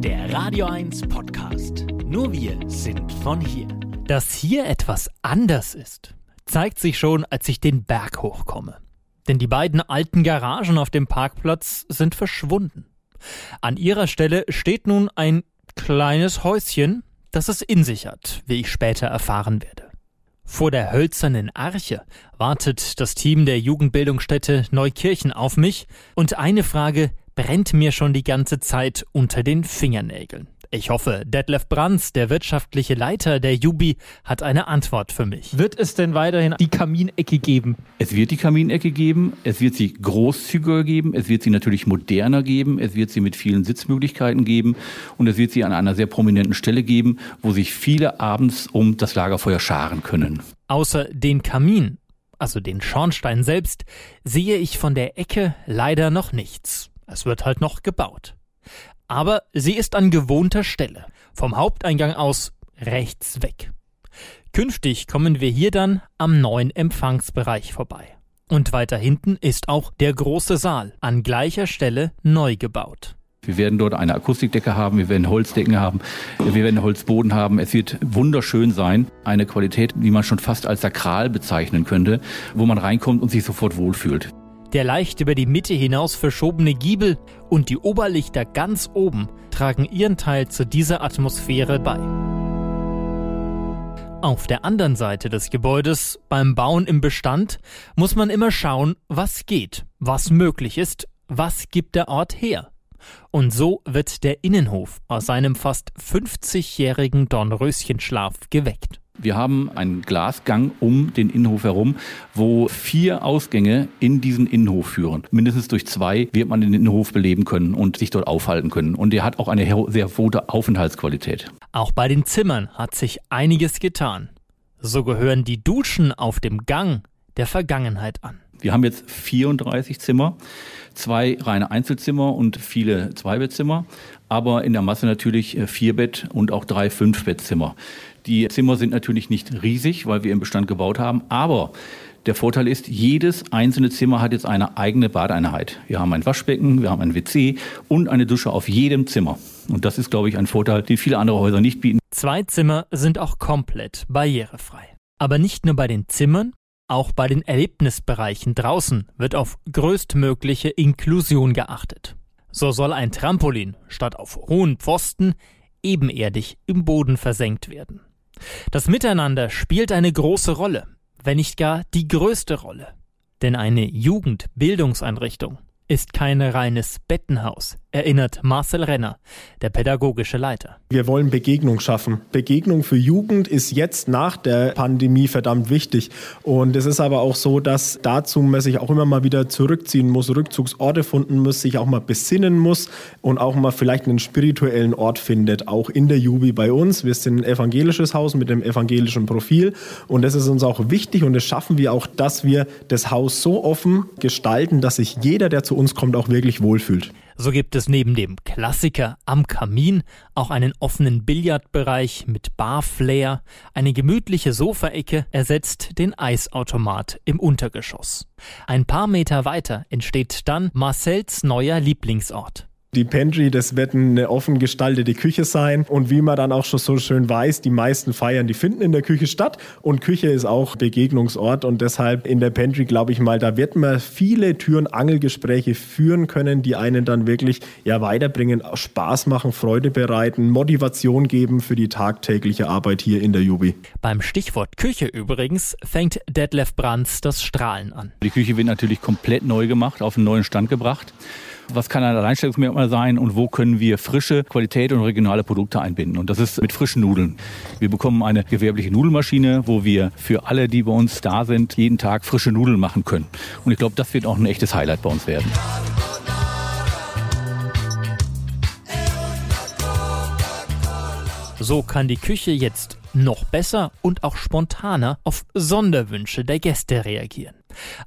Der Radio 1 Podcast. Nur wir sind von hier. Dass hier etwas anders ist, zeigt sich schon, als ich den Berg hochkomme. Denn die beiden alten Garagen auf dem Parkplatz sind verschwunden. An ihrer Stelle steht nun ein kleines Häuschen, das es in sich hat, wie ich später erfahren werde. Vor der hölzernen Arche wartet das Team der Jugendbildungsstätte Neukirchen auf mich und eine Frage brennt mir schon die ganze Zeit unter den Fingernägeln. Ich hoffe, Detlef Brands, der wirtschaftliche Leiter der Jubi, hat eine Antwort für mich. Wird es denn weiterhin die Kaminecke geben? Es wird die Kaminecke geben, es wird sie großzügiger geben, es wird sie natürlich moderner geben, es wird sie mit vielen Sitzmöglichkeiten geben und es wird sie an einer sehr prominenten Stelle geben, wo sich viele abends um das Lagerfeuer scharen können. Außer den Kamin, also den Schornstein selbst, sehe ich von der Ecke leider noch nichts. Es wird halt noch gebaut. Aber sie ist an gewohnter Stelle, vom Haupteingang aus rechts weg. Künftig kommen wir hier dann am neuen Empfangsbereich vorbei. Und weiter hinten ist auch der große Saal an gleicher Stelle neu gebaut. Wir werden dort eine Akustikdecke haben, wir werden Holzdecken haben, wir werden Holzboden haben. Es wird wunderschön sein. Eine Qualität, die man schon fast als sakral bezeichnen könnte, wo man reinkommt und sich sofort wohlfühlt. Der leicht über die Mitte hinaus verschobene Giebel und die Oberlichter ganz oben tragen ihren Teil zu dieser Atmosphäre bei. Auf der anderen Seite des Gebäudes, beim Bauen im Bestand, muss man immer schauen, was geht, was möglich ist, was gibt der Ort her. Und so wird der Innenhof aus seinem fast 50-jährigen Dornröschenschlaf geweckt. Wir haben einen Glasgang um den Innenhof herum, wo vier Ausgänge in diesen Innenhof führen. Mindestens durch zwei wird man den Innenhof beleben können und sich dort aufhalten können. Und der hat auch eine sehr gute Aufenthaltsqualität. Auch bei den Zimmern hat sich einiges getan. So gehören die Duschen auf dem Gang der Vergangenheit an. Wir haben jetzt 34 Zimmer, zwei reine Einzelzimmer und viele Zweibettzimmer, aber in der Masse natürlich äh, vier Bett und auch drei Fünfbettzimmer. Die Zimmer sind natürlich nicht riesig, weil wir im Bestand gebaut haben, aber der Vorteil ist, jedes einzelne Zimmer hat jetzt eine eigene Badeeinheit. Wir haben ein Waschbecken, wir haben ein WC und eine Dusche auf jedem Zimmer. Und das ist, glaube ich, ein Vorteil, den viele andere Häuser nicht bieten. Zwei Zimmer sind auch komplett barrierefrei. Aber nicht nur bei den Zimmern, auch bei den Erlebnisbereichen draußen wird auf größtmögliche Inklusion geachtet. So soll ein Trampolin statt auf hohen Pfosten ebenerdig im Boden versenkt werden. Das Miteinander spielt eine große Rolle, wenn nicht gar die größte Rolle. Denn eine Jugendbildungseinrichtung ist kein reines Bettenhaus, erinnert Marcel Renner, der pädagogische Leiter. Wir wollen Begegnung schaffen. Begegnung für Jugend ist jetzt nach der Pandemie verdammt wichtig. Und es ist aber auch so, dass dazu man sich auch immer mal wieder zurückziehen muss, Rückzugsorte finden muss, sich auch mal besinnen muss und auch mal vielleicht einen spirituellen Ort findet, auch in der Jubi bei uns. Wir sind ein evangelisches Haus mit dem evangelischen Profil und das ist uns auch wichtig und das schaffen wir auch, dass wir das Haus so offen gestalten, dass sich jeder, der zu uns kommt, auch wirklich wohlfühlt. So gibt es neben dem Klassiker am Kamin auch einen offenen Billardbereich mit Barflair, eine gemütliche Sofaecke ersetzt den Eisautomat im Untergeschoss. Ein paar Meter weiter entsteht dann Marcells neuer Lieblingsort. Die Pantry, das wird eine offen gestaltete Küche sein. Und wie man dann auch schon so schön weiß, die meisten Feiern, die finden in der Küche statt. Und Küche ist auch Begegnungsort. Und deshalb in der Pantry, glaube ich mal, da wird man viele Türen Angelgespräche führen können, die einen dann wirklich ja weiterbringen, Spaß machen, Freude bereiten, Motivation geben für die tagtägliche Arbeit hier in der Jubi. Beim Stichwort Küche übrigens fängt Detlef Brands das Strahlen an. Die Küche wird natürlich komplett neu gemacht, auf einen neuen Stand gebracht. Was kann ein Alleinstellungsmerkmal sein und wo können wir frische Qualität und regionale Produkte einbinden? Und das ist mit frischen Nudeln. Wir bekommen eine gewerbliche Nudelmaschine, wo wir für alle, die bei uns da sind, jeden Tag frische Nudeln machen können. Und ich glaube, das wird auch ein echtes Highlight bei uns werden. So kann die Küche jetzt noch besser und auch spontaner auf Sonderwünsche der Gäste reagieren.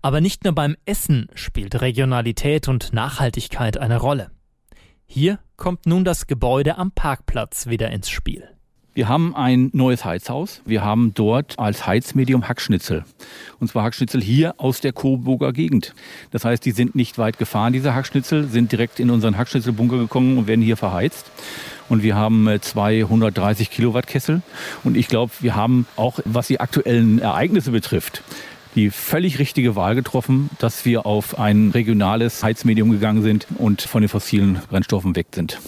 Aber nicht nur beim Essen spielt Regionalität und Nachhaltigkeit eine Rolle. Hier kommt nun das Gebäude am Parkplatz wieder ins Spiel. Wir haben ein neues Heizhaus. Wir haben dort als Heizmedium Hackschnitzel. Und zwar Hackschnitzel hier aus der Coburger Gegend. Das heißt, die sind nicht weit gefahren, diese Hackschnitzel, sind direkt in unseren Hackschnitzelbunker gekommen und werden hier verheizt. und wir haben 230 äh, Kilowatt Kessel. Und ich glaube, wir haben auch, was die aktuellen Ereignisse betrifft, die völlig richtige Wahl getroffen, dass wir auf ein regionales Heizmedium gegangen sind und von den fossilen Brennstoffen weg sind.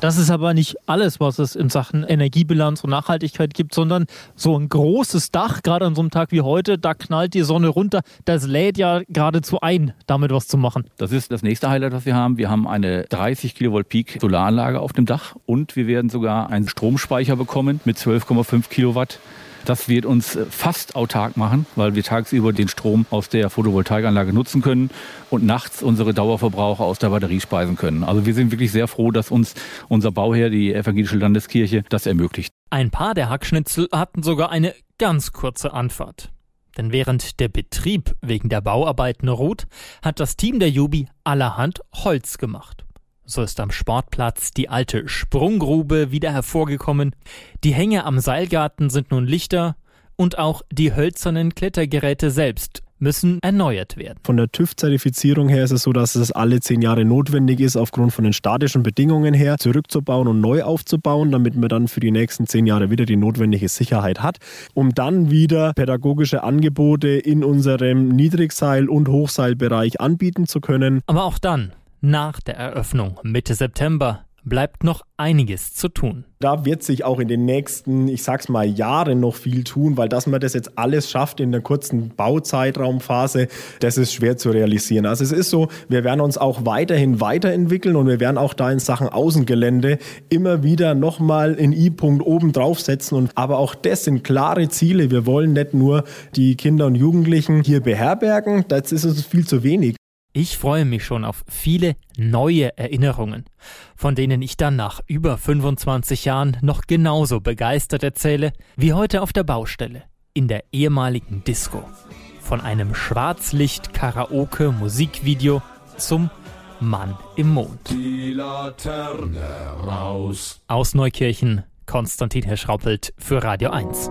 Das ist aber nicht alles, was es in Sachen Energiebilanz und Nachhaltigkeit gibt, sondern so ein großes Dach, gerade an so einem Tag wie heute, da knallt die Sonne runter. Das lädt ja geradezu ein, damit was zu machen. Das ist das nächste Highlight, was wir haben. Wir haben eine 30 Kilovolt Peak Solaranlage auf dem Dach und wir werden sogar einen Stromspeicher bekommen mit 12,5 Kilowatt. Das wird uns äh, fast autark machen, weil wir tagsüber den Strom aus der Photovoltaikanlage nutzen können und nachts unsere Dauerverbraucher aus der Batterie speisen können. Also wir sind wirklich sehr froh, dass uns unser Bauherr, die Evangelische Landeskirche, das ermöglicht. Ein paar der Hackschnitzel hatten sogar eine ganz kurze Anfahrt. Denn während der Betrieb wegen der Bauarbeiten ruht, hat das Team der Jubi allerhand Holz gemacht. So ist am Sportplatz die alte Sprunggrube wieder hervorgekommen. Die Hänge am Seilgarten sind nun lichter und auch die hölzernen Klettergeräte selbst müssen erneuert werden. Von der TÜV-Zertifizierung her ist es so, dass es alle zehn Jahre notwendig ist, aufgrund von den statischen Bedingungen her zurückzubauen und neu aufzubauen, damit man dann für die nächsten zehn Jahre wieder die notwendige Sicherheit hat, um dann wieder pädagogische Angebote in unserem Niedrigseil- und Hochseilbereich anbieten zu können. Aber auch dann nach der Eröffnung Mitte September bleibt noch einiges zu tun. Da wird sich auch in den nächsten, ich sag's mal, Jahren noch viel tun, weil dass man das jetzt alles schafft in der kurzen Bauzeitraumphase, das ist schwer zu realisieren. Also es ist so, wir werden uns auch weiterhin weiterentwickeln und wir werden auch da in Sachen Außengelände immer wieder nochmal in I-Punkt oben draufsetzen. Und aber auch das sind klare Ziele. Wir wollen nicht nur die Kinder und Jugendlichen hier beherbergen, das ist uns viel zu wenig. Ich freue mich schon auf viele neue Erinnerungen, von denen ich dann nach über 25 Jahren noch genauso begeistert erzähle wie heute auf der Baustelle in der ehemaligen Disco. Von einem Schwarzlicht-Karaoke-Musikvideo zum Mann im Mond. Die Laterne raus. Aus Neukirchen Konstantin Herr Schraupelt für Radio 1.